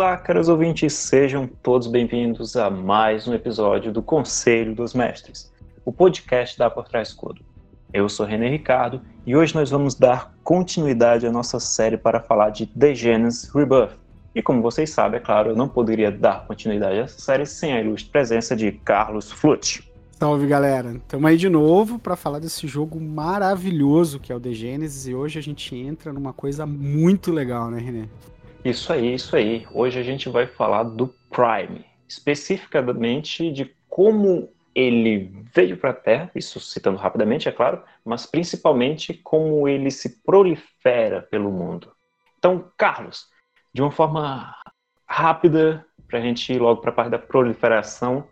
Olá, caros ouvintes, sejam todos bem-vindos a mais um episódio do Conselho dos Mestres, o podcast da Por Trás Escudo. Eu sou René Ricardo e hoje nós vamos dar continuidade à nossa série para falar de The Genesis Rebirth. E como vocês sabem, é claro, eu não poderia dar continuidade a essa série sem a ilustre presença de Carlos Flut. Salve galera, estamos aí de novo para falar desse jogo maravilhoso que é o The Genesis e hoje a gente entra numa coisa muito legal, né, René? Isso aí, isso aí. Hoje a gente vai falar do Prime, especificamente de como ele veio para a Terra, isso citando rapidamente, é claro, mas principalmente como ele se prolifera pelo mundo. Então, Carlos, de uma forma rápida, para a gente ir logo para a parte da proliferação,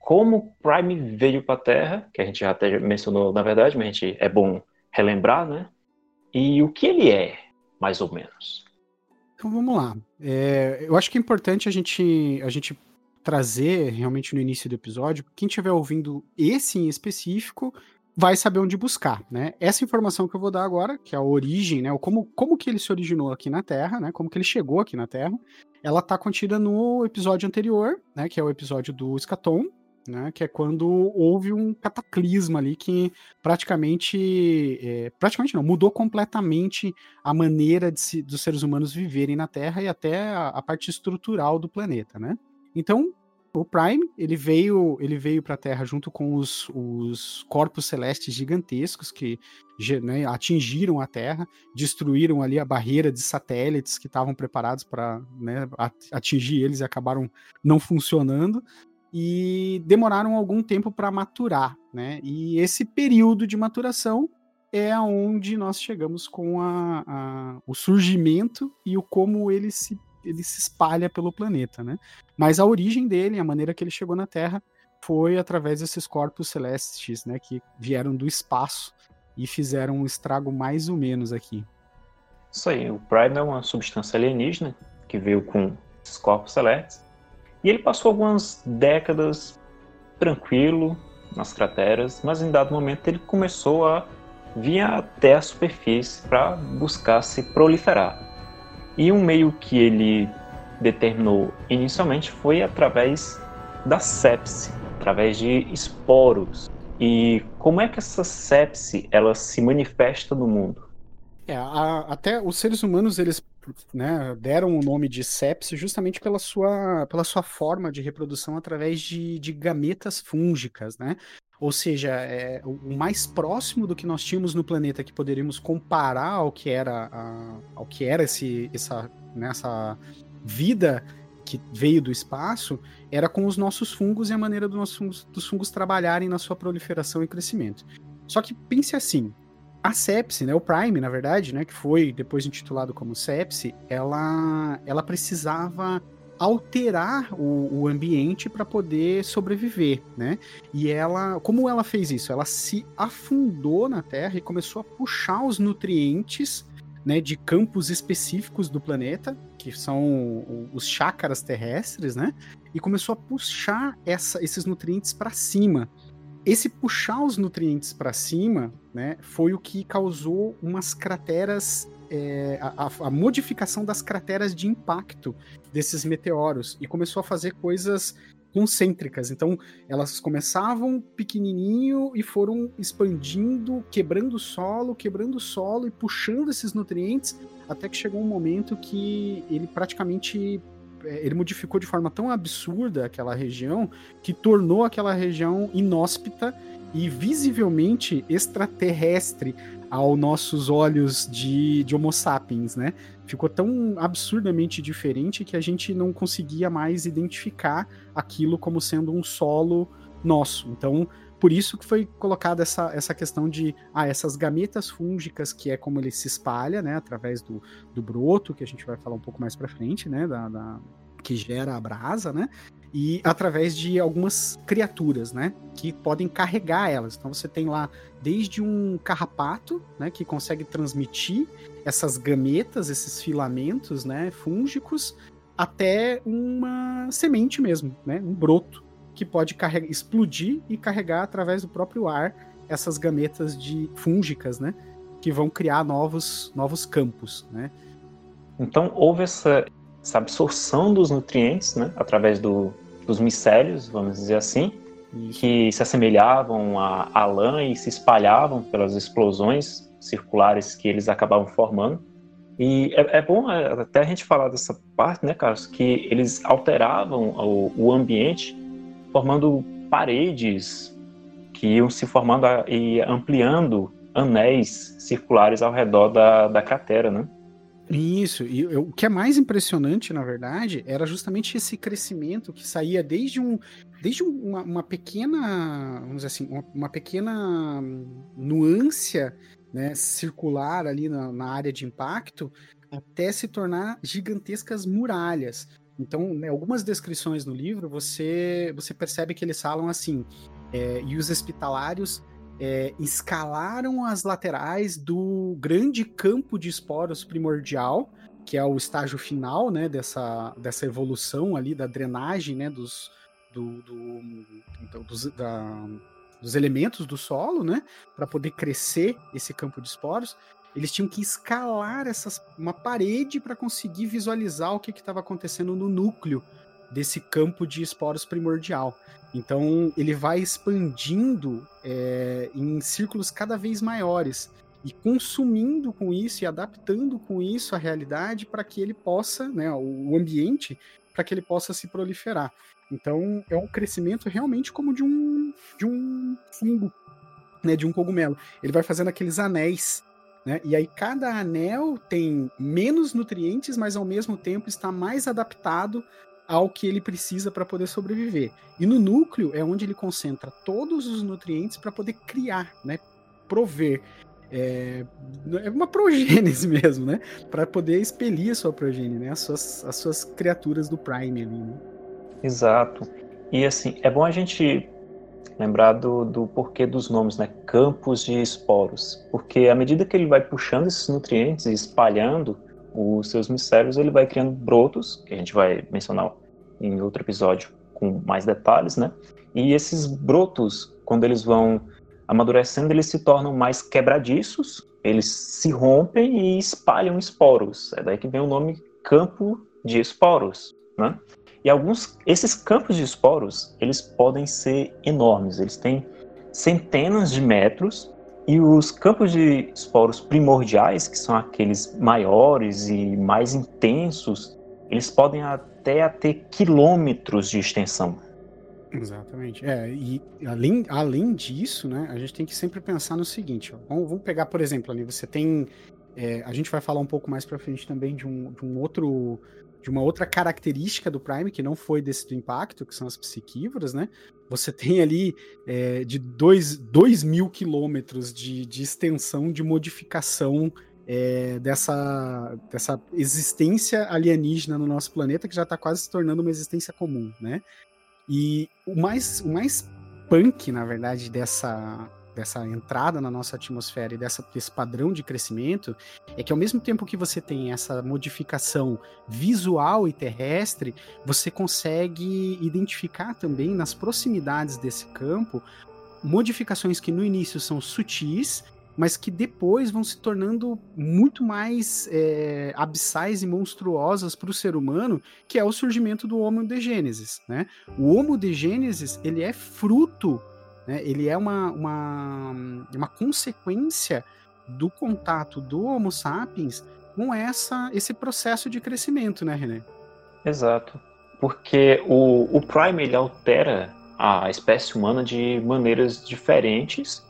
como o Prime veio para a Terra, que a gente já até mencionou na verdade, mas a gente é bom relembrar, né? E o que ele é, mais ou menos. Então vamos lá. É, eu acho que é importante a gente, a gente trazer realmente no início do episódio. Quem estiver ouvindo esse em específico vai saber onde buscar, né? Essa informação que eu vou dar agora, que é a origem, né? Como, como que ele se originou aqui na Terra, né? Como que ele chegou aqui na Terra, ela está contida no episódio anterior, né? Que é o episódio do Escaton, né, que é quando houve um cataclisma ali que praticamente, é, praticamente não, mudou completamente a maneira se, dos seres humanos viverem na Terra e até a, a, parte estrutural do planeta, né? Então, o Prime, ele veio, ele veio para a Terra junto com os, os corpos celestes gigantescos que né, atingiram a Terra, destruíram ali a barreira de satélites que estavam preparados para né, atingir eles e acabaram não funcionando e demoraram algum tempo para maturar, né? E esse período de maturação é aonde nós chegamos com a, a, o surgimento e o como ele se, ele se espalha pelo planeta, né? Mas a origem dele, a maneira que ele chegou na Terra, foi através desses corpos celestes, né? Que vieram do espaço e fizeram um estrago mais ou menos aqui. Isso aí, o Prime é uma substância alienígena que veio com esses corpos celestes e ele passou algumas décadas tranquilo nas crateras, mas em dado momento ele começou a vir até a superfície para buscar se proliferar. E um meio que ele determinou inicialmente foi através da sepse, através de esporos. E como é que essa sepse ela se manifesta no mundo? É, a, até os seres humanos eles né, deram o nome de sepse justamente pela sua, pela sua forma de reprodução através de, de gametas fúngicas, né? Ou seja, é, o mais próximo do que nós tínhamos no planeta que poderíamos comparar ao que era, a, ao que era esse, essa, né, vida que veio do espaço era com os nossos fungos e a maneira do nosso dos fungos trabalharem na sua proliferação e crescimento. Só que pense assim, a sepse, né, o Prime, na verdade, né, que foi depois intitulado como sepse, ela, ela precisava alterar o, o ambiente para poder sobreviver, né? E ela, como ela fez isso? Ela se afundou na Terra e começou a puxar os nutrientes, né, de campos específicos do planeta, que são os chácaras terrestres, né? E começou a puxar essa, esses nutrientes para cima esse puxar os nutrientes para cima, né, foi o que causou umas crateras, é, a, a, modificação das crateras de impacto desses meteoros e começou a fazer coisas concêntricas. Então, elas começavam pequenininho e foram expandindo, quebrando o solo, quebrando o solo e puxando esses nutrientes, até que chegou um momento que ele praticamente é, ele modificou de forma tão absurda aquela região que tornou aquela região inóspita e visivelmente extraterrestre aos nossos olhos de, de Homo sapiens, né? Ficou tão absurdamente diferente que a gente não conseguia mais identificar aquilo como sendo um solo nosso. Então, por isso que foi colocada essa, essa questão de ah, essas gametas fúngicas, que é como ele se espalha, né, através do, do broto, que a gente vai falar um pouco mais para frente, né, da, da, que gera a brasa, né, e através de algumas criaturas, né, que podem carregar elas. Então você tem lá desde um carrapato, né, que consegue transmitir essas gametas, esses filamentos, né, fúngicos, até uma semente mesmo, né, um broto que pode carregar, explodir e carregar através do próprio ar essas gametas de fúngicas, né? Que vão criar novos, novos campos, né? Então houve essa essa absorção dos nutrientes, né, através do, dos micélios, vamos dizer assim, que se assemelhavam a, a lã e se espalhavam pelas explosões circulares que eles acabavam formando. E é, é, bom é, até a gente falar dessa parte, né, Carlos, que eles alteravam o, o ambiente, formando paredes que iam se formando e ampliando anéis circulares ao redor da, da cratera, né? Isso, e eu, o que é mais impressionante, na verdade, era justamente esse crescimento que saía desde um desde uma, uma pequena, vamos dizer assim, uma, uma pequena nuance né, circular ali na, na, área de impacto, até se tornar gigantescas muralhas. Então, né, algumas descrições no livro, você, você percebe que eles falam assim, é, e os hospitalários é, escalaram as laterais do grande campo de esporos primordial, que é o estágio final né, dessa, dessa evolução ali da drenagem né, dos, do, do, então, dos, da, dos elementos do solo, né, para poder crescer esse campo de esporos. Eles tinham que escalar essas, uma parede para conseguir visualizar o que estava acontecendo no núcleo desse campo de esporos primordial. Então ele vai expandindo é, em círculos cada vez maiores e consumindo com isso e adaptando com isso a realidade para que ele possa, né, o ambiente, para que ele possa se proliferar. Então é um crescimento realmente como de um de um fungo, né, de um cogumelo. Ele vai fazendo aqueles anéis né? E aí cada anel tem menos nutrientes, mas ao mesmo tempo está mais adaptado ao que ele precisa para poder sobreviver. E no núcleo é onde ele concentra todos os nutrientes para poder criar, né? Prover. É, é uma progênese mesmo, né? Para poder expelir a sua progênie, né? As suas, as suas criaturas do Prime ali, né? Exato. E assim, é bom a gente lembrar do, do porquê dos nomes, né? Campos de esporos. Porque à medida que ele vai puxando esses nutrientes e espalhando, os seus mistérios, ele vai criando brotos, que a gente vai mencionar em outro episódio com mais detalhes, né? E esses brotos, quando eles vão amadurecendo, eles se tornam mais quebradiços, eles se rompem e espalham esporos. É daí que vem o nome campo de esporos, né? E alguns, esses campos de esporos, eles podem ser enormes, eles têm centenas de metros e os campos de esporos primordiais, que são aqueles maiores e mais intensos, eles podem até ter quilômetros de extensão. Exatamente. É, e além, além disso, né, a gente tem que sempre pensar no seguinte: ó, vamos, vamos, pegar, por exemplo, ali você tem. É, a gente vai falar um pouco mais para frente também de um, de um outro de uma outra característica do Prime, que não foi desse do impacto, que são as psiquívoras, né? Você tem ali é, de 2 mil quilômetros de, de extensão de modificação é, dessa, dessa existência alienígena no nosso planeta, que já está quase se tornando uma existência comum, né? E o mais, o mais punk, na verdade, dessa, dessa entrada na nossa atmosfera e dessa, desse padrão de crescimento é que ao mesmo tempo que você tem essa modificação visual e terrestre, você consegue identificar também nas proximidades desse campo modificações que no início são sutis, mas que depois vão se tornando muito mais é, abissais e monstruosas para o ser humano, que é o surgimento do Homo de Gênesis. Né? O Homo de Gênesis ele é fruto né? Ele é uma, uma, uma consequência do contato do Homo sapiens com essa, esse processo de crescimento, né, René? Exato. Porque o, o Prime ele altera a espécie humana de maneiras diferentes,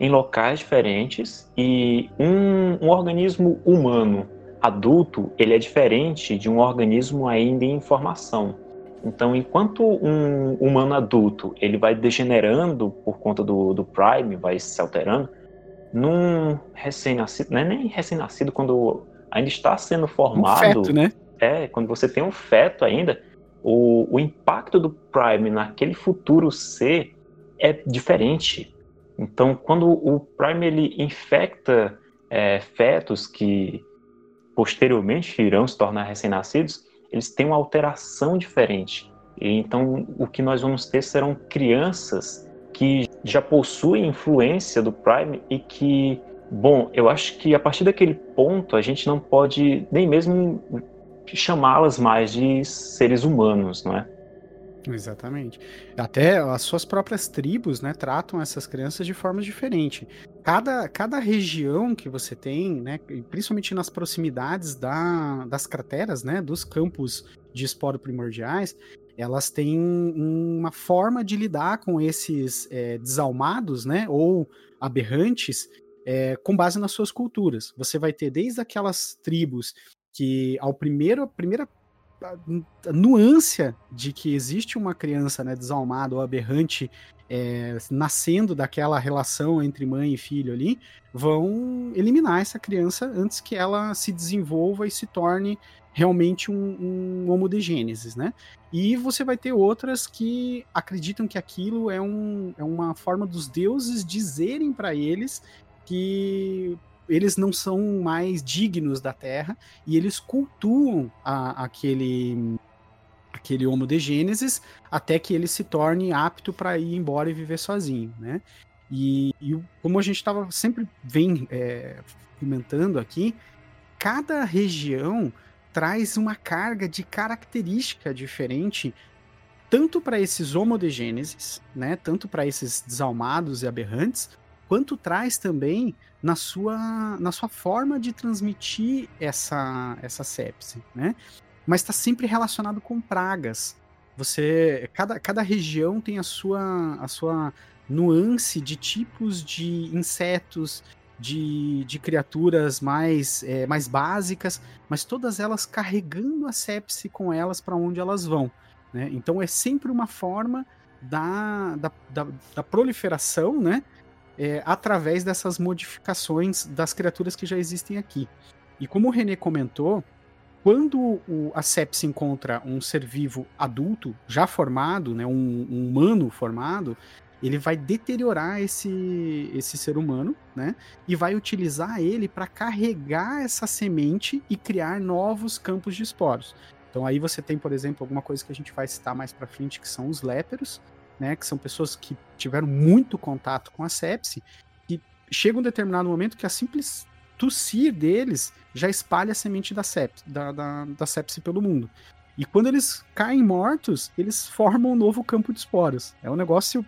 em locais diferentes, e um, um organismo humano adulto ele é diferente de um organismo ainda em formação. Então, enquanto um humano adulto ele vai degenerando por conta do, do Prime, vai se alterando, num recém-nascido, é nem recém-nascido, quando ainda está sendo formado. Um feto, né? É, quando você tem um feto ainda, o, o impacto do Prime naquele futuro ser é diferente. Então, quando o Prime ele infecta é, fetos que posteriormente irão se tornar recém-nascidos, eles têm uma alteração diferente. E, então, o que nós vamos ter serão crianças que já possuem influência do Prime e que, bom, eu acho que a partir daquele ponto a gente não pode nem mesmo chamá-las mais de seres humanos, não é? Exatamente. Até as suas próprias tribos, né, tratam essas crianças de forma diferente. Cada, cada região que você tem, né, principalmente nas proximidades da, das crateras, né, dos campos de esporo primordiais, elas têm uma forma de lidar com esses é, desalmados, né, ou aberrantes, é, com base nas suas culturas. Você vai ter desde aquelas tribos que ao primeiro, a primeira a nuance de que existe uma criança né, desalmada ou aberrante é, nascendo daquela relação entre mãe e filho ali, vão eliminar essa criança antes que ela se desenvolva e se torne realmente um, um homo de gênesis, né? E você vai ter outras que acreditam que aquilo é, um, é uma forma dos deuses dizerem para eles que eles não são mais dignos da Terra e eles cultuam a, aquele aquele Homo de Gênesis até que ele se torne apto para ir embora e viver sozinho, né? E, e como a gente estava sempre vem é, comentando aqui, cada região traz uma carga de característica diferente tanto para esses Homo de Gênesis, né? Tanto para esses desalmados e aberrantes, quanto traz também na sua, na sua forma de transmitir essa, essa sepse, né? Mas está sempre relacionado com pragas. Você, cada, cada região tem a sua, a sua nuance de tipos de insetos, de, de criaturas mais, é, mais básicas, mas todas elas carregando a sepse com elas para onde elas vão. Né? Então é sempre uma forma da, da, da, da proliferação, né? É, através dessas modificações das criaturas que já existem aqui. E como o René comentou, quando o, a sepsi encontra um ser vivo adulto, já formado, né, um, um humano formado, ele vai deteriorar esse, esse ser humano, né? E vai utilizar ele para carregar essa semente e criar novos campos de esporos. Então aí você tem, por exemplo, alguma coisa que a gente vai citar mais para frente, que são os léperos, né, que são pessoas que tiveram muito contato com a sepse, e chega um determinado momento que a simples tossir deles já espalha a semente da sepse, da, da, da sepse pelo mundo. E quando eles caem mortos, eles formam um novo campo de esporos. É um negócio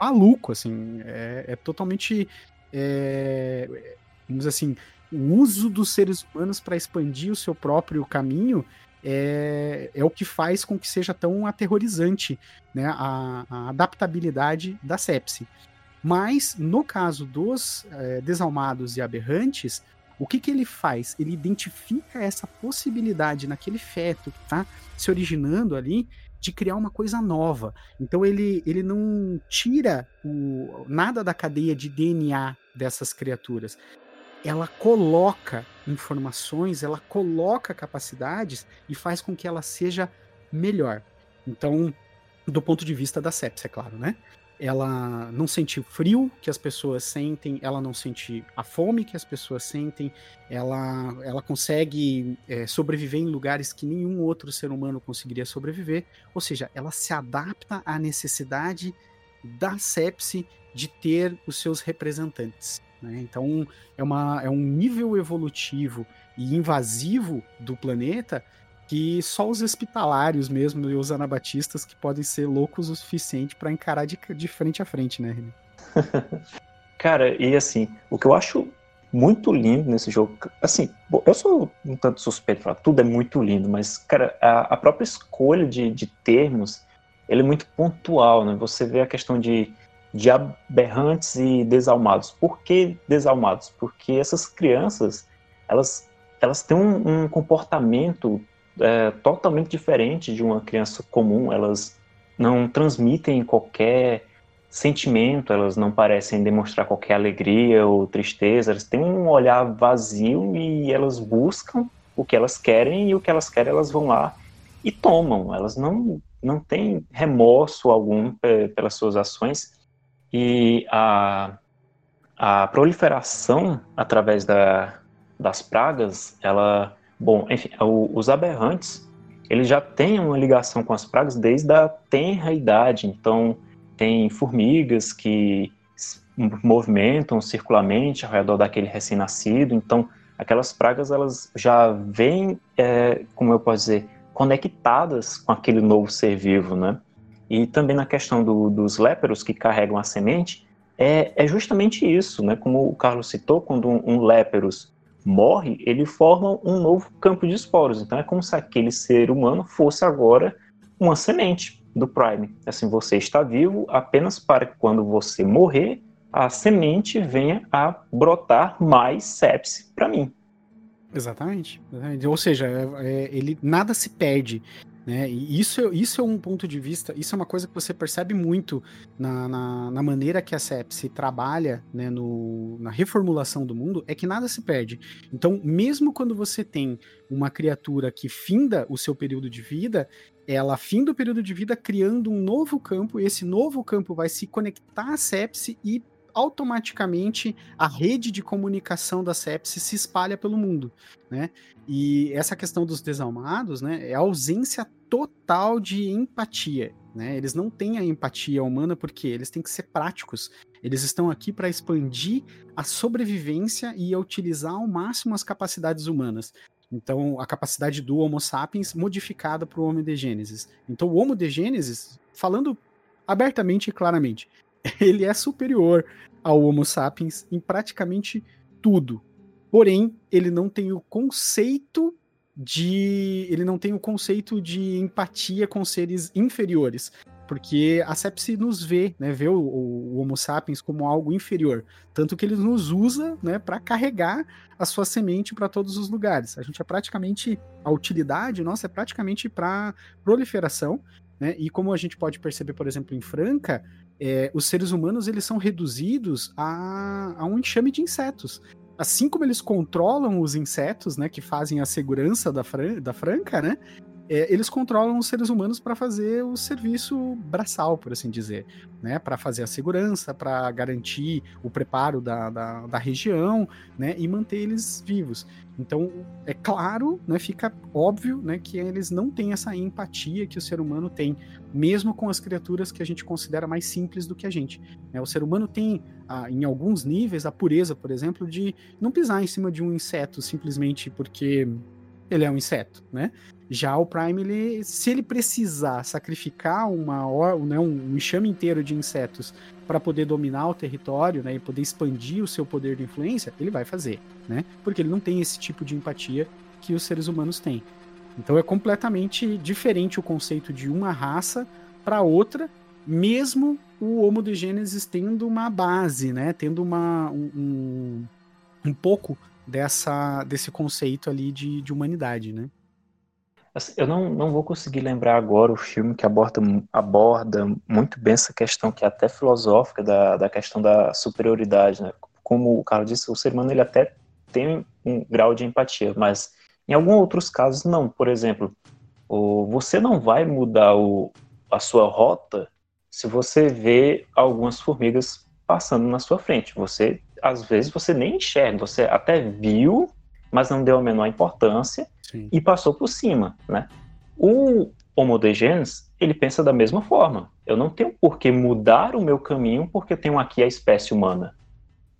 maluco, assim, é, é totalmente, é, vamos dizer assim, o uso dos seres humanos para expandir o seu próprio caminho é, é o que faz com que seja tão aterrorizante né, a, a adaptabilidade da sepse. Mas, no caso dos é, desalmados e aberrantes, o que, que ele faz? Ele identifica essa possibilidade naquele feto que está se originando ali de criar uma coisa nova. Então ele, ele não tira o, nada da cadeia de DNA dessas criaturas ela coloca informações, ela coloca capacidades e faz com que ela seja melhor. Então, do ponto de vista da sepsia, é claro, né? Ela não sente o frio que as pessoas sentem, ela não sente a fome que as pessoas sentem, ela, ela consegue é, sobreviver em lugares que nenhum outro ser humano conseguiria sobreviver, ou seja, ela se adapta à necessidade da sepse de ter os seus representantes. Né? Então é, uma, é um nível evolutivo e invasivo do planeta que só os hospitalários mesmo e os anabatistas que podem ser loucos o suficiente para encarar de, de frente a frente, né, René? Cara, e assim, o que eu acho muito lindo nesse jogo, assim, eu sou um tanto suspeito falar, tudo é muito lindo, mas, cara, a, a própria escolha de, de termos, ele é muito pontual, né? Você vê a questão de de aberrantes e desalmados. Por que desalmados? Porque essas crianças, elas, elas têm um, um comportamento é, totalmente diferente de uma criança comum. Elas não transmitem qualquer sentimento, elas não parecem demonstrar qualquer alegria ou tristeza. Elas têm um olhar vazio e elas buscam o que elas querem e o que elas querem elas vão lá e tomam. Elas não não têm remorso algum é, pelas suas ações e a, a proliferação através da, das pragas, ela, bom, enfim, o, os aberrantes, eles já têm uma ligação com as pragas desde a tenra idade. Então, tem formigas que movimentam circularmente ao redor daquele recém-nascido. Então, aquelas pragas elas já vêm, é, como eu posso dizer, conectadas com aquele novo ser vivo, né? E também na questão do, dos léperos que carregam a semente, é, é, justamente isso, né? Como o Carlos citou, quando um, um léperos morre, ele forma um novo campo de esporos. Então é como se aquele ser humano fosse agora uma semente do Prime. Assim, você está vivo apenas para que quando você morrer, a semente venha a brotar mais sepse para mim. Exatamente, exatamente. Ou seja, é, é, ele nada se perde. Né? E isso, isso é um ponto de vista, isso é uma coisa que você percebe muito na, na, na maneira que a sepsi trabalha né, no, na reformulação do mundo, é que nada se perde. Então, mesmo quando você tem uma criatura que finda o seu período de vida, ela finda o período de vida criando um novo campo, e esse novo campo vai se conectar à sepsi e automaticamente a rede de comunicação da sepsis se espalha pelo mundo, né? E essa questão dos desalmados, né, é a ausência total de empatia, né? Eles não têm a empatia humana porque eles têm que ser práticos. Eles estão aqui para expandir a sobrevivência e utilizar ao máximo as capacidades humanas. Então, a capacidade do Homo sapiens modificada para o Homo de Gênesis. Então, o Homo de Gênesis, falando abertamente e claramente, ele é superior ao Homo sapiens em praticamente tudo. Porém, ele não tem o conceito de ele não tem o conceito de empatia com seres inferiores, porque a sepsi nos vê, né, vê o, o, Homo sapiens como algo inferior, tanto que ele nos usa, né, para carregar a sua semente para todos os lugares. A gente é praticamente a utilidade nossa é praticamente para proliferação, né? E como a gente pode perceber, por exemplo, em Franca, é, os seres humanos eles são reduzidos a, a um enxame de insetos. Assim como eles controlam os insetos, né, que fazem a segurança da, fran da Franca, né, é, eles controlam os seres humanos para fazer o serviço braçal, por assim dizer, né? Para fazer a segurança, para garantir o preparo da, da, da, região, né? E manter eles vivos. Então, é claro, né? Fica óbvio, né? Que eles não têm essa empatia que o ser humano tem, mesmo com as criaturas que a gente considera mais simples do que a gente. Né? O ser humano tem, ah, em alguns níveis, a pureza, por exemplo, de não pisar em cima de um inseto simplesmente porque ele é um inseto, né? Já o Prime, ele, se ele precisar sacrificar uma, né, um enxame inteiro de insetos para poder dominar o território né, e poder expandir o seu poder de influência, ele vai fazer, né? Porque ele não tem esse tipo de empatia que os seres humanos têm. Então é completamente diferente o conceito de uma raça para outra, mesmo o Homo de Gênesis tendo uma base, né? Tendo uma, um, um pouco dessa, desse conceito ali de, de humanidade, né? Assim, eu não, não vou conseguir lembrar agora o filme que aborda, aborda muito bem essa questão, que é até filosófica, da, da questão da superioridade. Né? Como o Carlos disse, o ser humano ele até tem um grau de empatia, mas em alguns outros casos não. Por exemplo, o, você não vai mudar o, a sua rota se você vê algumas formigas passando na sua frente. Você, às vezes, você nem enxerga, você até viu, mas não deu a menor importância Sim. e passou por cima, né? O Homo degens, ele pensa da mesma forma. Eu não tenho por que mudar o meu caminho porque tenho aqui a espécie humana.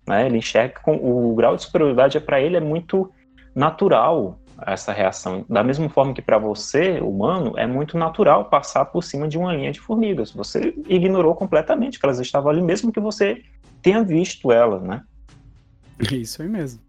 Né? Ele enxerga com o grau de superioridade é para ele é muito natural essa reação. Da mesma forma que para você, humano, é muito natural passar por cima de uma linha de formigas. Você ignorou completamente que elas estavam ali, mesmo que você tenha visto elas, né? Isso aí mesmo.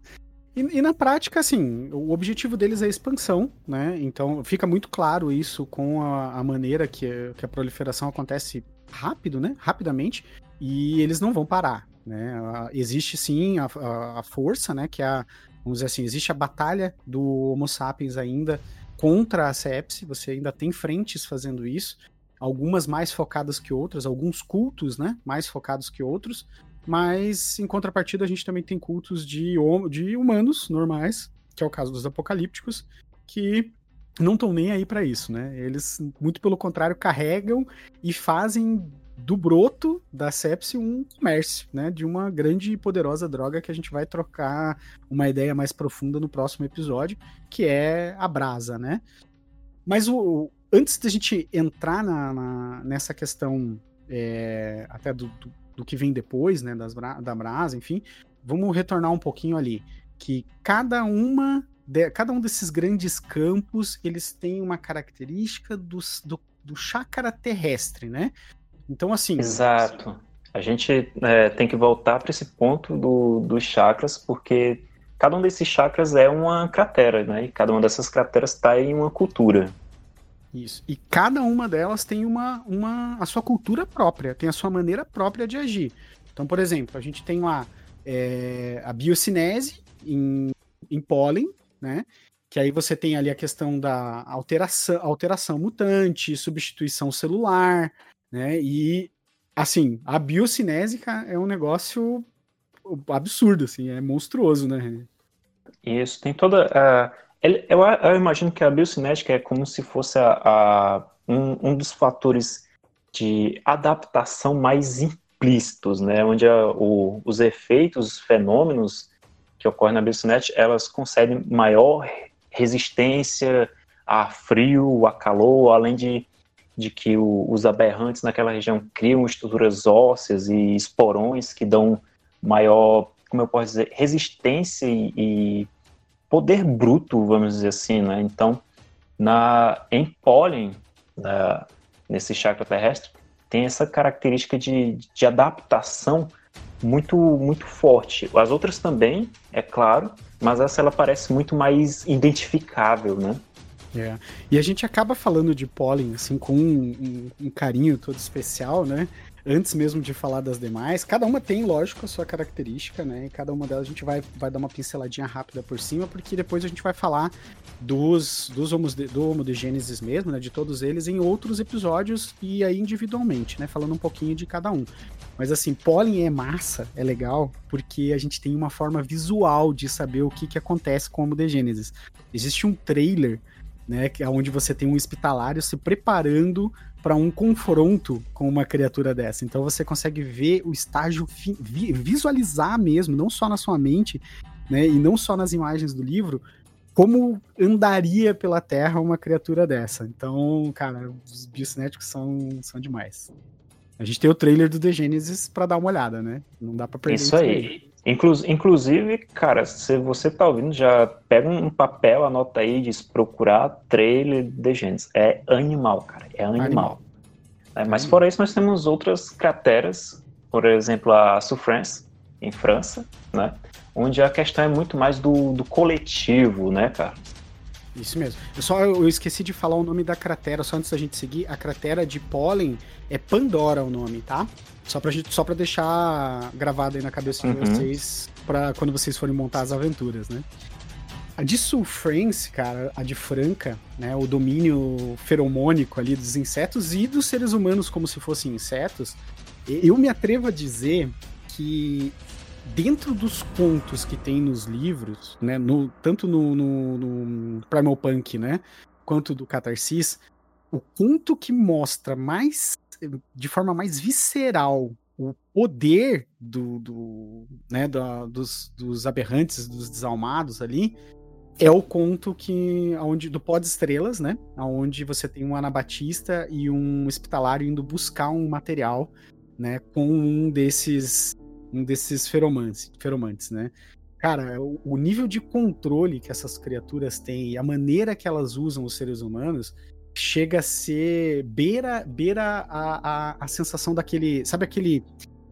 E, e, na prática, assim, o objetivo deles é a expansão, né? Então fica muito claro isso com a, a maneira que, que, a proliferação acontece rápido, né? Rapidamente, e eles não vão parar. Né? Existe sim a, a, a força, né? Que é a, vamos dizer assim, existe a batalha do Homo sapiens ainda contra a sepse, você ainda tem frentes fazendo isso, algumas mais focadas que outras, alguns cultos, né, mais focados que outros, mas em contrapartida a gente também tem cultos de, de humanos normais, que é o caso dos apocalípticos, que não estão nem aí para isso, né? Eles, muito pelo contrário, carregam e fazem do broto da sepsi um comércio, né, de uma grande e poderosa droga que a gente vai trocar uma ideia mais profunda no próximo episódio, que é a brasa, né? Mas o, antes da gente entrar na, na nessa questão é, até do, do, do, que vem depois, né, das, da brasa, enfim, vamos retornar um pouquinho ali que cada uma de, cada um desses grandes campos eles têm uma característica do, do, do chácara terrestre, né? Então, assim. Exato. A gente é, tem que voltar para esse ponto do, dos chakras, porque cada um desses chakras é uma cratera, né? E cada uma dessas crateras está em uma cultura. Isso. E cada uma delas tem uma, uma a sua cultura própria, tem a sua maneira própria de agir. Então, por exemplo, a gente tem lá é, a biocinese em, em pólen, né? Que aí você tem ali a questão da alteração, alteração mutante, substituição celular, né? E assim, a biocinésica é um negócio absurdo, assim, é monstruoso, né? Isso, tem toda. Eu, eu, imagino que a biocinética é como se fosse a, a um, um, dos fatores de adaptação mais implícitos, né? Onde a, o, os efeitos, os fenômenos que ocorrem na biocinética, elas concedem maior resistência a frio, a calor, além de, de que o, os aberrantes naquela região criam estruturas ósseas e esporões que dão maior, como eu posso dizer, resistência e, e poder bruto, vamos dizer assim, né? Então, na, em pólen, na, nesse chakra terrestre, tem essa característica de, de adaptação muito muito forte. As outras também, é claro, mas essa ela parece muito mais identificável, né? É. E a gente acaba falando de pólen, assim, com um, um, um, carinho todo especial, né? Antes mesmo de falar das demais, cada uma tem, lógico, a sua característica, né? E cada uma delas a gente vai, vai dar uma pinceladinha rápida por cima, porque depois a gente vai falar dos, dos homos de, do Homo de Gênesis mesmo, né? De todos eles em outros episódios e aí individualmente, né? Falando um pouquinho de cada um. Mas assim, pólen é massa, é legal, porque a gente tem uma forma visual de saber o que, que acontece com o Homo de Gênesis. Existe um trailer né? Que é onde você tem um hospitalário se preparando para um confronto com uma criatura dessa. Então você consegue ver o estágio, vi visualizar mesmo, não só na sua mente, né? E não só nas imagens do livro, como andaria pela Terra uma criatura dessa. Então, cara, os biocinéticos são, são demais. A gente tem o trailer do The Genesis para dar uma olhada, né? Não dá para perder isso, isso aí. aí. Inclu inclusive, cara, se você tá ouvindo, já pega um papel, anota aí, diz procurar trailer de Gênesis. É animal, cara, é animal. animal. É, mas fora isso, nós temos outras crateras, por exemplo, a Souffrance, em França, né? Onde a questão é muito mais do, do coletivo, né, cara? Isso mesmo. Eu só eu esqueci de falar o nome da cratera, só antes da gente seguir. A cratera de pólen é Pandora o nome, tá? Só pra, gente, só pra deixar gravado aí na cabeça de uhum. vocês, para quando vocês forem montar as aventuras, né? A de Sulfrance, cara, a de Franca, né? O domínio feromônico ali dos insetos e dos seres humanos como se fossem insetos. Eu me atrevo a dizer que dentro dos contos que tem nos livros, né, no, tanto no, no, no, Primal Punk, né, quanto do Catarsis, o conto que mostra mais, de forma mais visceral, o poder do, do né, da, dos, dos aberrantes, dos desalmados ali, é o conto que onde do pó de estrelas, né? Onde você tem um anabatista e um hospitalário indo buscar um material, né? Com um desses um desses feromantes, feromantes, né? Cara, o, nível de controle que essas criaturas têm e a maneira que elas usam os seres humanos chega a ser beira, beira a, a, a sensação daquele, sabe aquele,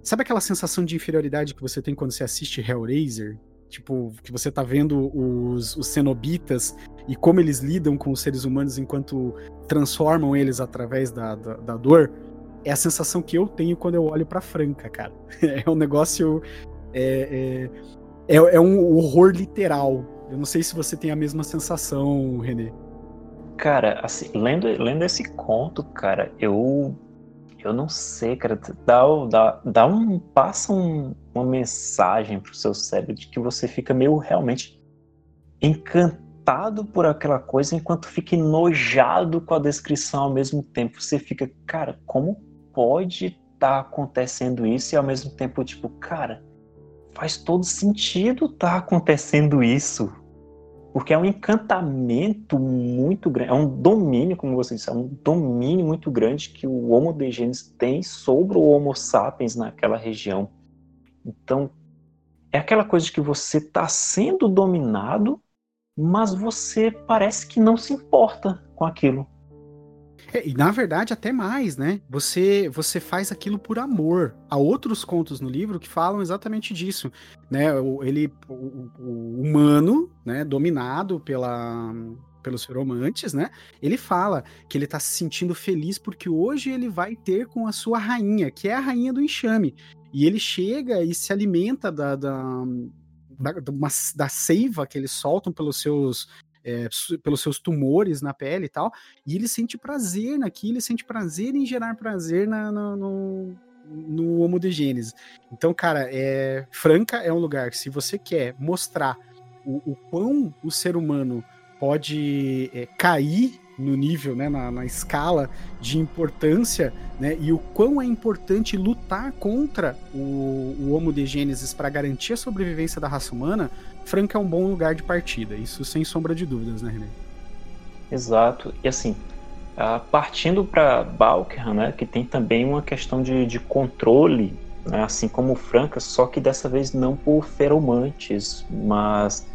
sabe aquela sensação de inferioridade que você tem quando você assiste Hellraiser? Tipo, que você tá vendo os, os cenobitas e como eles lidam com os seres humanos enquanto transformam eles através da, da, da dor é a sensação que eu tenho quando eu olho pra Franca, cara. É um negócio. É, é, é, é, um horror literal. Eu não sei se você tem a mesma sensação, Renê. Cara, assim, lendo, lendo esse conto, cara, eu. Eu não sei, cara. Dá, dá, dá um. Passa um, uma mensagem pro seu cérebro de que você fica meio realmente encantado por aquela coisa enquanto fica enojado com a descrição ao mesmo tempo. Você fica, cara, como pode estar tá acontecendo isso e ao mesmo tempo, tipo, cara, faz todo sentido estar tá acontecendo isso. Porque é um encantamento muito grande, é um domínio, como você disse, é um domínio muito grande que o Homo degenis tem sobre o Homo sapiens naquela região. Então, é aquela coisa de que você está sendo dominado, mas você parece que não se importa com aquilo. É, e na verdade até mais, né? Você você faz aquilo por amor. Há outros contos no livro que falam exatamente disso, né? O, ele o, o humano, né, dominado pela pelos feromantes, né? Ele fala que ele tá se sentindo feliz porque hoje ele vai ter com a sua rainha, que é a rainha do enxame. E ele chega e se alimenta da, da, da, da seiva que eles soltam pelos seus é, pelos seus tumores na pele e tal, e ele sente prazer naquilo, ele sente prazer em gerar prazer na, no, no Homo de Gênesis. Então, cara, é, Franca é um lugar que, se você quer mostrar o, o quão o ser humano pode é, cair no nível, né, na, na, escala de importância, né, e o quão é importante lutar contra o, o Homo de Gênesis para garantir a sobrevivência da raça humana, Franca é um bom lugar de partida, isso sem sombra de dúvidas, né, René? Exato, e assim, uh, partindo para Balker, né, que tem também uma questão de, de controle, né, assim como Franca, só que dessa vez não por feromantes, mas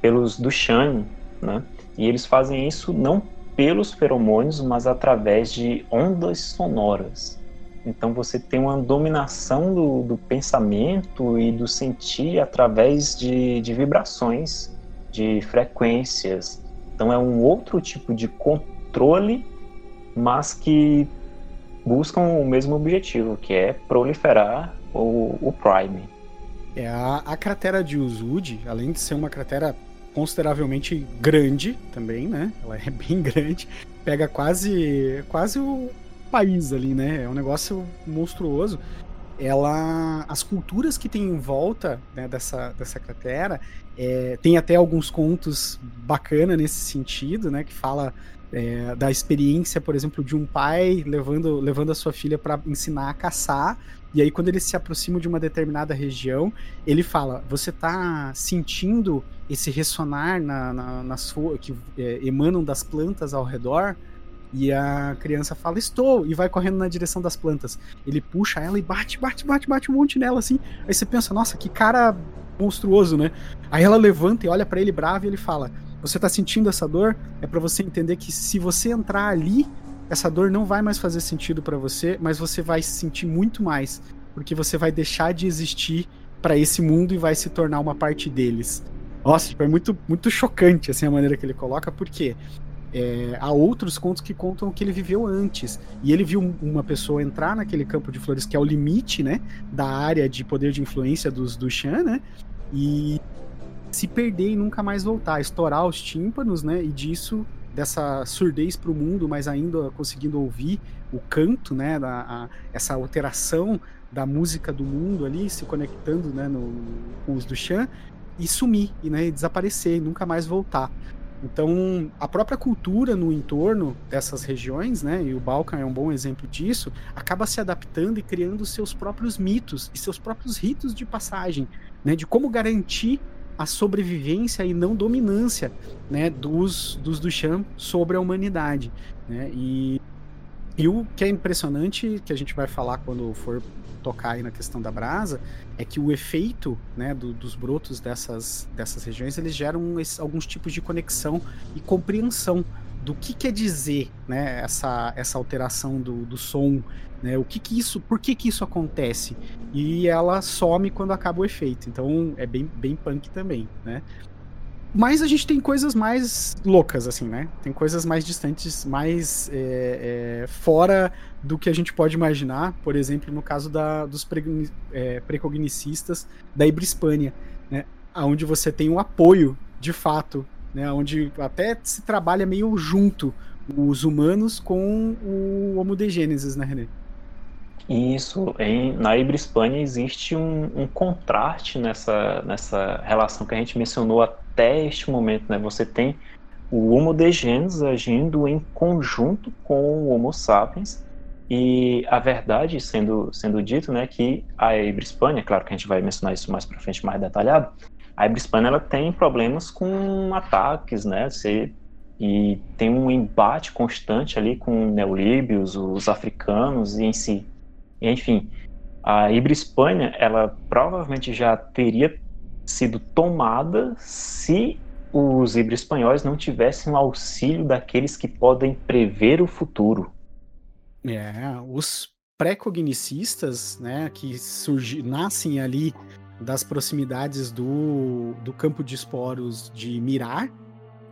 pelos Duchan, né, e eles fazem isso não pelos feromônios, mas através de ondas sonoras. Então você tem uma dominação do, do pensamento e do sentir através de, de vibrações, de frequências. Então é um outro tipo de controle, mas que buscam o mesmo objetivo, que é proliferar o, o Prime. É a, a cratera de Uzud, além de ser uma cratera consideravelmente grande também, né? Ela é bem grande, pega quase quase o, país ali, né? É um negócio monstruoso. Ela, as culturas que tem em volta né, dessa, dessa cratera, é, tem até alguns contos bacana nesse sentido, né? Que fala é, da experiência, por exemplo, de um pai levando, levando a sua filha para ensinar a caçar. E aí, quando eles se aproximam de uma determinada região, ele fala: Você está sentindo esse ressonar na, na, que é, emanam das plantas ao redor? E a criança fala, estou, e vai correndo na direção das plantas. Ele puxa ela e bate, bate, bate, bate um monte nela, assim. Aí você pensa, nossa, que cara monstruoso, né? Aí ela levanta e olha para ele bravo e ele fala: Você tá sentindo essa dor? É para você entender que se você entrar ali, essa dor não vai mais fazer sentido para você, mas você vai se sentir muito mais, porque você vai deixar de existir para esse mundo e vai se tornar uma parte deles. Nossa, tipo, é muito, muito chocante assim a maneira que ele coloca, porque é, há outros contos que contam o que ele viveu antes. E ele viu uma pessoa entrar naquele campo de flores que é o limite, né? Da área de poder de influência dos do Shan, né? E se perder e nunca mais voltar, estourar os tímpanos, né? E disso, dessa surdez para o mundo, mas ainda conseguindo ouvir o canto, né? Da, a, essa alteração da música do mundo ali, se conectando, né? No, com os do Shan e sumir, e, né, desaparecer, e nunca mais voltar. Então, a própria cultura no entorno dessas regiões, né, e o Balkan é um bom exemplo disso, acaba se adaptando e criando seus próprios mitos e seus próprios ritos de passagem, né, de como garantir a sobrevivência e não dominância, né, dos dos Duchamp sobre a humanidade, né? E e o que é impressionante, que a gente vai falar quando for tocar aí na questão da brasa, é que o efeito né, do, dos brotos dessas, dessas regiões, eles geram esse, alguns tipos de conexão e compreensão do que quer dizer né, essa, essa alteração do, do som, né, o que, que isso, por que, que isso acontece? E ela some quando acaba o efeito. Então é bem, bem punk também, né? Mas a gente tem coisas mais loucas, assim, né? Tem coisas mais distantes, mais é, é, fora do que a gente pode imaginar. Por exemplo, no caso da, dos pre, é, precognicistas da Ibrispânia, né? Onde você tem um apoio, de fato, né? Onde até se trabalha meio junto os humanos com o Homo de Gênesis, né, René? Isso, em, na Ibrispânia existe um, um, contraste nessa, nessa relação que a gente mencionou até este momento, né? Você tem o Homo de Genes agindo em conjunto com o Homo sapiens e a verdade sendo sendo dito, né, que a Ibrispânia, claro que a gente vai mencionar isso mais para frente, mais detalhado, a Ibrispânia ela tem problemas com ataques, né? Você, e tem um embate constante ali com neolíbios, os africanos e em si enfim, a Ibra Espanha, ela provavelmente já teria sido tomada se os ibro-espanhóis não tivessem o auxílio daqueles que podem prever o futuro. É, os pré-cognicistas, né, que surgi, nascem ali das proximidades do, do campo de esporos de Mirar,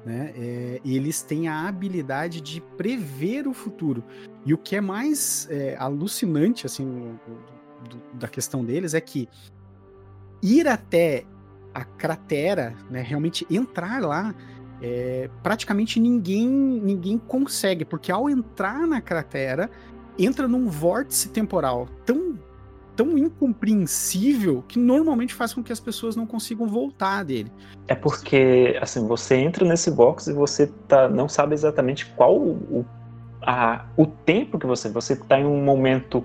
né, é, eles têm a habilidade de prever o futuro. E o que é mais é, alucinante, assim, do, do, da questão deles é que ir até a cratera, né, realmente entrar lá, é, praticamente ninguém ninguém consegue, porque ao entrar na cratera, entra num vórtice temporal tão tão incompreensível que normalmente faz com que as pessoas não consigam voltar dele. É porque assim você entra nesse box e você tá, não sabe exatamente qual o, a, o tempo que você você está em um momento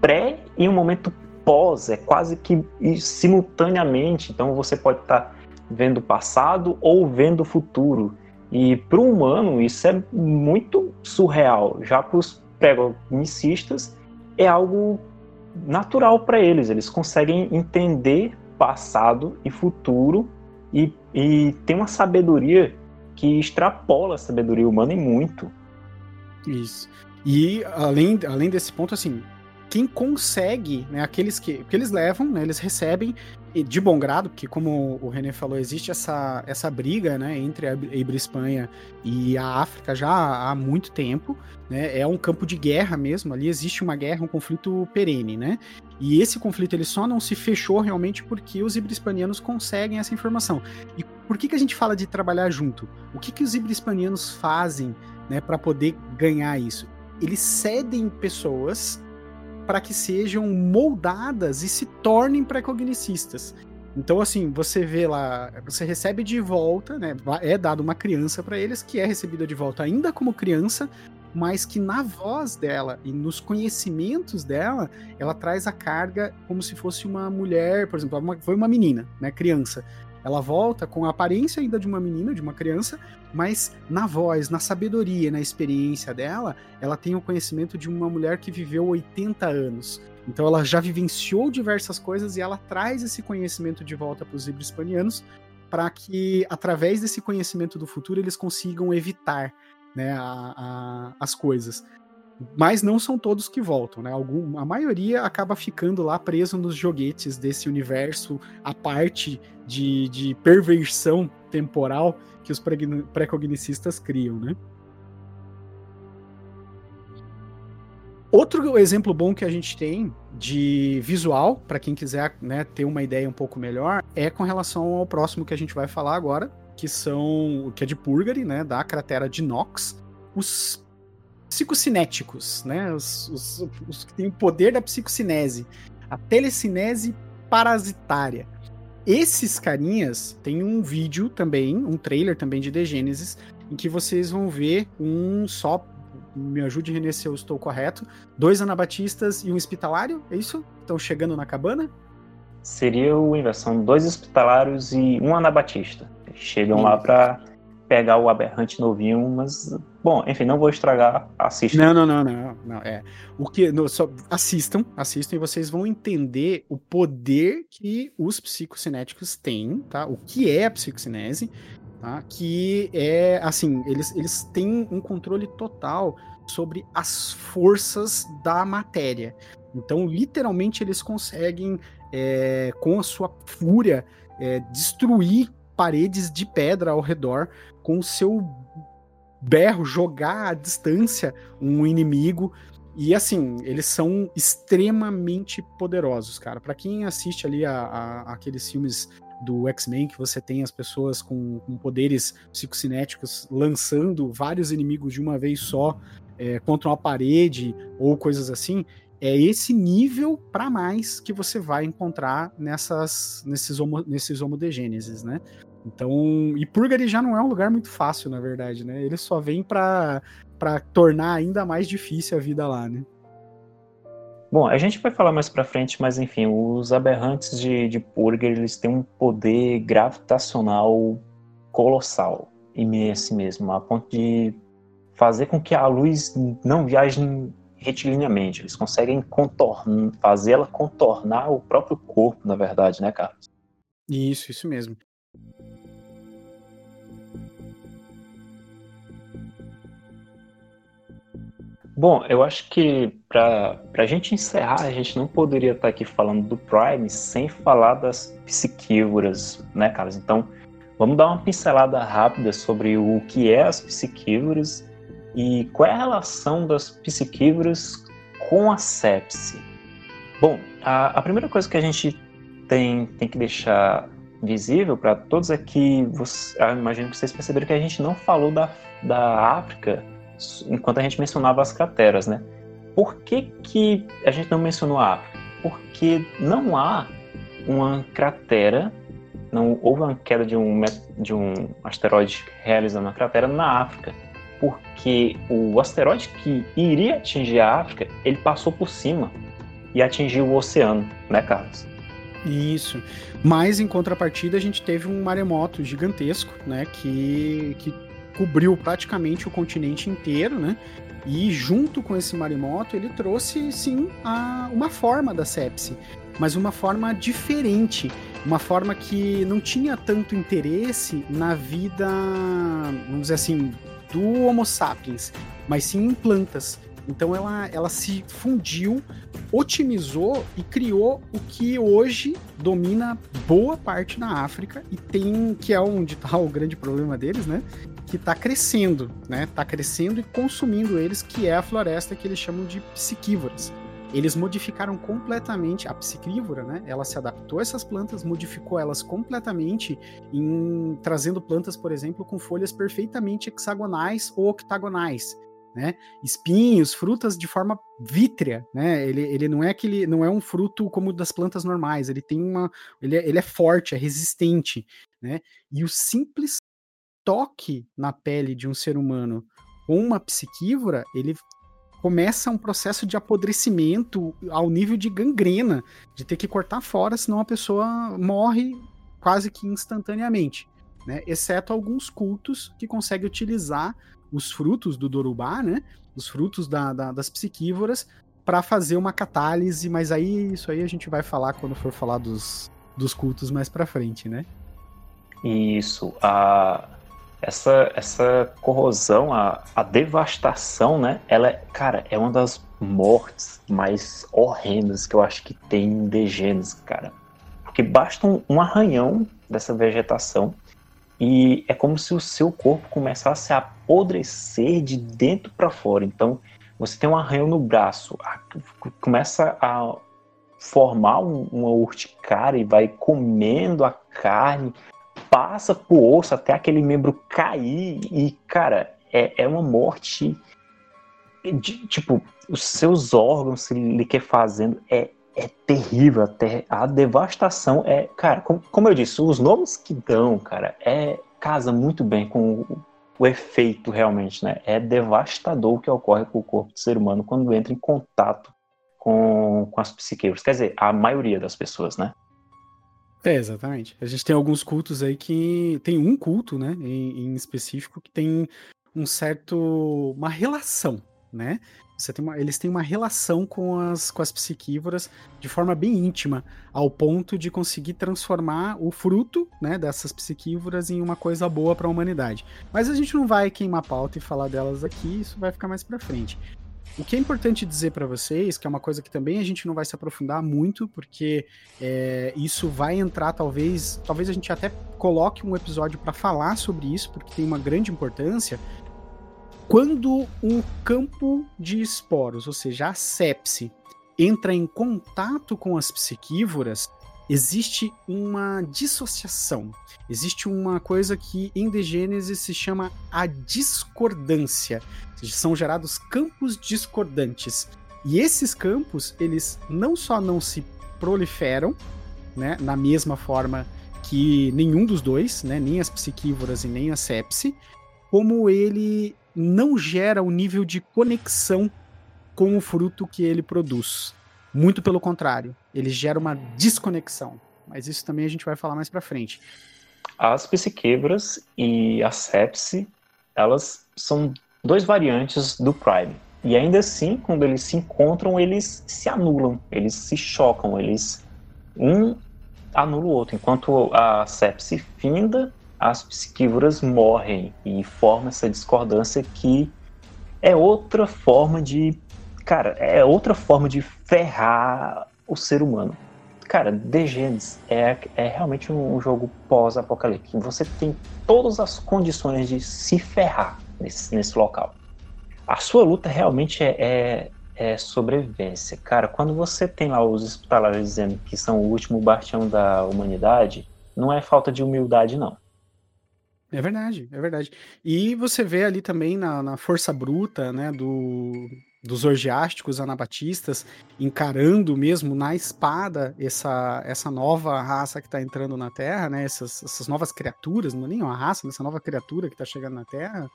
pré e um momento pós, é quase que simultaneamente. Então você pode estar tá vendo o passado ou vendo o futuro. E para o humano isso é muito surreal. Já para os pré-cognicistas é algo natural para eles. Eles conseguem entender passado e futuro e, e tem uma sabedoria que extrapola a sabedoria humana em muito. Isso. E além, além desse ponto, assim, quem consegue, né, aqueles que, que eles levam, né, eles recebem de bom grado, porque como o René falou, existe essa, essa briga, né, entre a Ibra-Espanha e a África já há muito tempo, né, é um campo de guerra mesmo, ali existe uma guerra, um conflito perene, né, e esse conflito ele só não se fechou realmente porque os ibra-hispanianos conseguem essa informação. E por que, que a gente fala de trabalhar junto? O que, que os ibra-hispanianos fazem, né, para poder ganhar isso? Eles cedem pessoas para que sejam moldadas e se tornem pré-cognicistas. Então, assim, você vê lá, você recebe de volta, né? É dado uma criança para eles, que é recebida de volta ainda como criança, mas que na voz dela e nos conhecimentos dela, ela traz a carga como se fosse uma mulher, por exemplo, uma, foi uma menina, né? Criança. Ela volta com a aparência ainda de uma menina, de uma criança, mas na voz, na sabedoria, na experiência dela, ela tem o conhecimento de uma mulher que viveu 80 anos. Então ela já vivenciou diversas coisas e ela traz esse conhecimento de volta para os ibro-hispanianos para que, através desse conhecimento do futuro, eles consigam evitar né, a, a, as coisas. Mas não são todos que voltam, né? Algum, a maioria acaba ficando lá preso nos joguetes desse universo, a parte de, de perversão temporal que os pré-cognicistas criam, né? Outro exemplo bom que a gente tem de visual, para quem quiser né, ter uma ideia um pouco melhor, é com relação ao próximo que a gente vai falar agora, que são que é de Purgary, né, da cratera de Nox, os psicocinéticos, né, os, os, os que têm o poder da psicocinese, a telecinese parasitária. Esses carinhas tem um vídeo também, um trailer também de The Genesis, em que vocês vão ver um só. Me ajude, Renê, se eu estou correto. Dois anabatistas e um hospitalário, é isso? Estão chegando na cabana? Seria o inversão: dois hospitalários e um anabatista. Chegam lá para pegar o aberrante novinho, mas Bom, enfim, não vou estragar, assistam. Não, não, não, não, não é. O que só assistam, assistam e vocês vão entender o poder que os psicocinéticos têm, tá? O que é a psicocinese, tá? Que é assim, eles eles têm um controle total sobre as forças da matéria. Então, literalmente, eles conseguem, é, com a sua fúria, é, destruir paredes de pedra ao redor com o seu berro, jogar à distância um inimigo. E assim, eles são extremamente poderosos, cara. Para quem assiste ali a, a, aqueles filmes do X-Men, que você tem as pessoas com, com, poderes psicocinéticos lançando vários inimigos de uma vez só é, contra uma parede ou coisas assim, é esse nível para mais que você vai encontrar nessas, nesses, homo, nesses homodegêneses, né? Então, e Purgary já não é um lugar muito fácil, na verdade, né? Ele só vem para para tornar ainda mais difícil a vida lá, né? Bom, a gente vai falar mais para frente, mas enfim, os aberrantes de, de Purgary, eles têm um poder gravitacional colossal, imenso mesmo, a ponto de fazer com que a luz não viaje retilíneamente. Eles conseguem contornar, fazer ela contornar o próprio corpo, na verdade, né, Carlos? Isso, isso mesmo. Bom, eu acho que para a gente encerrar, a gente não poderia estar aqui falando do Prime sem falar das psiquívoras, né, Carlos? Então, vamos dar uma pincelada rápida sobre o que é as psiquívoras e qual é a relação das psiquívoras com a sepse. Bom, a, a primeira coisa que a gente tem, tem que deixar visível para todos é que, você, eu imagino que vocês perceberam que a gente não falou da, da África enquanto a gente mencionava as crateras, né? Por que, que a gente não mencionou a África? Porque não há uma cratera, não houve uma queda de um, de um asteroide realizando uma cratera na África, porque o asteroide que iria atingir a África, ele passou por cima e atingiu o oceano, né, Carlos? Isso. Mas em contrapartida a gente teve um maremoto gigantesco, né, que, que cobriu praticamente o continente inteiro, né? E junto com esse maremoto, ele trouxe sim a, uma forma da sepse, mas uma forma diferente, uma forma que não tinha tanto interesse na vida, vamos dizer assim, do Homo sapiens, mas sim em plantas. Então ela, ela se fundiu, otimizou e criou o que hoje domina boa parte da África e tem que é onde está o grande problema deles, né? Que está crescendo, né? Está crescendo e consumindo eles, que é a floresta que eles chamam de psiquívoras. Eles modificaram completamente a psiquívora, né? Ela se adaptou a essas plantas, modificou elas completamente, em trazendo plantas, por exemplo, com folhas perfeitamente hexagonais ou octagonais. Né? Espinhos, frutas de forma vítrea, né? Ele, ele não é aquele, não é um fruto como das plantas normais. Ele tem uma, ele é, ele é forte, é resistente, né? E o simples toque na pele de um ser humano com uma psiquívora, ele começa um processo de apodrecimento ao nível de gangrena, de ter que cortar fora, senão a pessoa morre quase que instantaneamente, né? Exceto alguns cultos que conseguem utilizar os frutos do Dorubá, né? Os frutos da, da, das psiquívoras para fazer uma catálise, mas aí isso aí a gente vai falar quando for falar dos, dos cultos mais para frente, né? Isso. A, essa, essa corrosão, a, a devastação, né? Ela, é, cara, é uma das mortes mais horrendas que eu acho que tem em degenes, cara. Porque basta um, um arranhão dessa vegetação e é como se o seu corpo começasse a apodrecer de dentro para fora. Então, você tem um arranhão no braço, começa a formar um, uma urticária e vai comendo a carne, passa pro osso até aquele membro cair e, cara, é, é uma morte. De, tipo, os seus órgãos se liquefazendo é, é terrível. Até a devastação é. Cara, como, como eu disse, os nomes que dão, cara, é casa muito bem com o, o efeito realmente, né? É devastador o que ocorre com o corpo do ser humano quando entra em contato com, com as psiqueiras. Quer dizer, a maioria das pessoas, né? É, exatamente. A gente tem alguns cultos aí que. Tem um culto, né, em, em específico, que tem um certo. uma relação, né? Uma, eles têm uma relação com as, com as psiquívoras de forma bem íntima, ao ponto de conseguir transformar o fruto né, dessas psiquívoras em uma coisa boa para a humanidade. Mas a gente não vai queimar pauta e falar delas aqui, isso vai ficar mais para frente. O que é importante dizer para vocês, que é uma coisa que também a gente não vai se aprofundar muito, porque é, isso vai entrar talvez, talvez a gente até coloque um episódio para falar sobre isso, porque tem uma grande importância. Quando um campo de esporos, ou seja, a sepse, entra em contato com as psiquívoras, existe uma dissociação. Existe uma coisa que em Gênesis se chama a discordância. São gerados campos discordantes. E esses campos, eles não só não se proliferam, né, na mesma forma que nenhum dos dois, né, nem as psiquívoras e nem a sepse, como ele não gera o nível de conexão com o fruto que ele produz. Muito pelo contrário, ele gera uma desconexão. Mas isso também a gente vai falar mais para frente. As psiquebras e a sepse, elas são dois variantes do Prime. E ainda assim, quando eles se encontram, eles se anulam, eles se chocam, eles um anula o outro. Enquanto a sepse finda, as psiquívoras morrem e forma essa discordância que é outra forma de. Cara, é outra forma de ferrar o ser humano. Cara, The é, é realmente um, jogo pós-apocalíptico. Você tem todas as condições de se ferrar nesse, nesse local. A sua luta realmente é, é, é sobrevivência. Cara, quando você tem lá os hospitalares dizendo que são o último bastião da humanidade, não é falta de humildade, não. É verdade, é verdade. E você vê ali também na, na força bruta, né, do, dos orgiásticos anabatistas encarando mesmo na espada essa, essa nova raça que está entrando na Terra, né, essas, essas novas criaturas, não é nem uma raça, essa nova criatura que está chegando na Terra,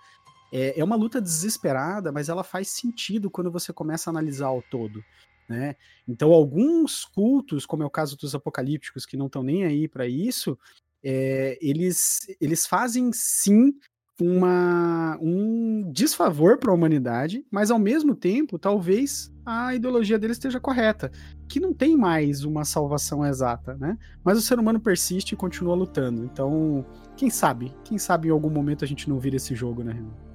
é, é uma luta desesperada, mas ela faz sentido quando você começa a analisar o todo. Né? Então, alguns cultos, como é o caso dos apocalípticos, que não estão nem aí para isso, é, eles, eles fazem sim uma, um desfavor para a humanidade, mas ao mesmo tempo, talvez a ideologia deles esteja correta, que não tem mais uma salvação exata, né? Mas o ser humano persiste e continua lutando. Então, quem sabe? Quem sabe em algum momento a gente não vira esse jogo, né, Renan?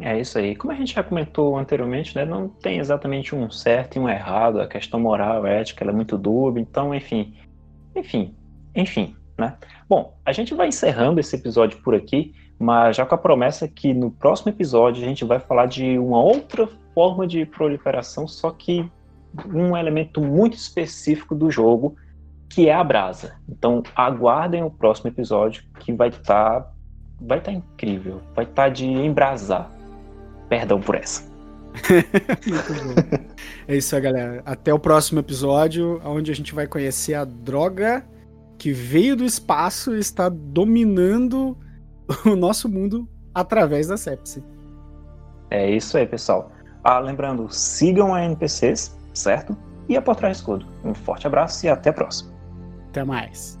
É isso aí. Como a gente já comentou anteriormente, né, não tem exatamente um certo e um errado. A questão moral, ética, ela é muito dúbia. Então, enfim, enfim, enfim. Né? Bom, a gente vai encerrando esse episódio por aqui, mas já com a promessa que no próximo episódio a gente vai falar de uma outra forma de proliferação, só que um elemento muito específico do jogo, que é a brasa. Então aguardem o próximo episódio que vai estar tá, vai estar tá incrível, vai estar tá de embrasar. Perdão por essa. é isso aí, galera. Até o próximo episódio, onde a gente vai conhecer a droga que veio do espaço e está dominando o nosso mundo através da sepsi. É isso aí, pessoal. Ah, lembrando, sigam a NPCs, certo? E a Por Trás Escudo. Um forte abraço e até a próxima. Até mais.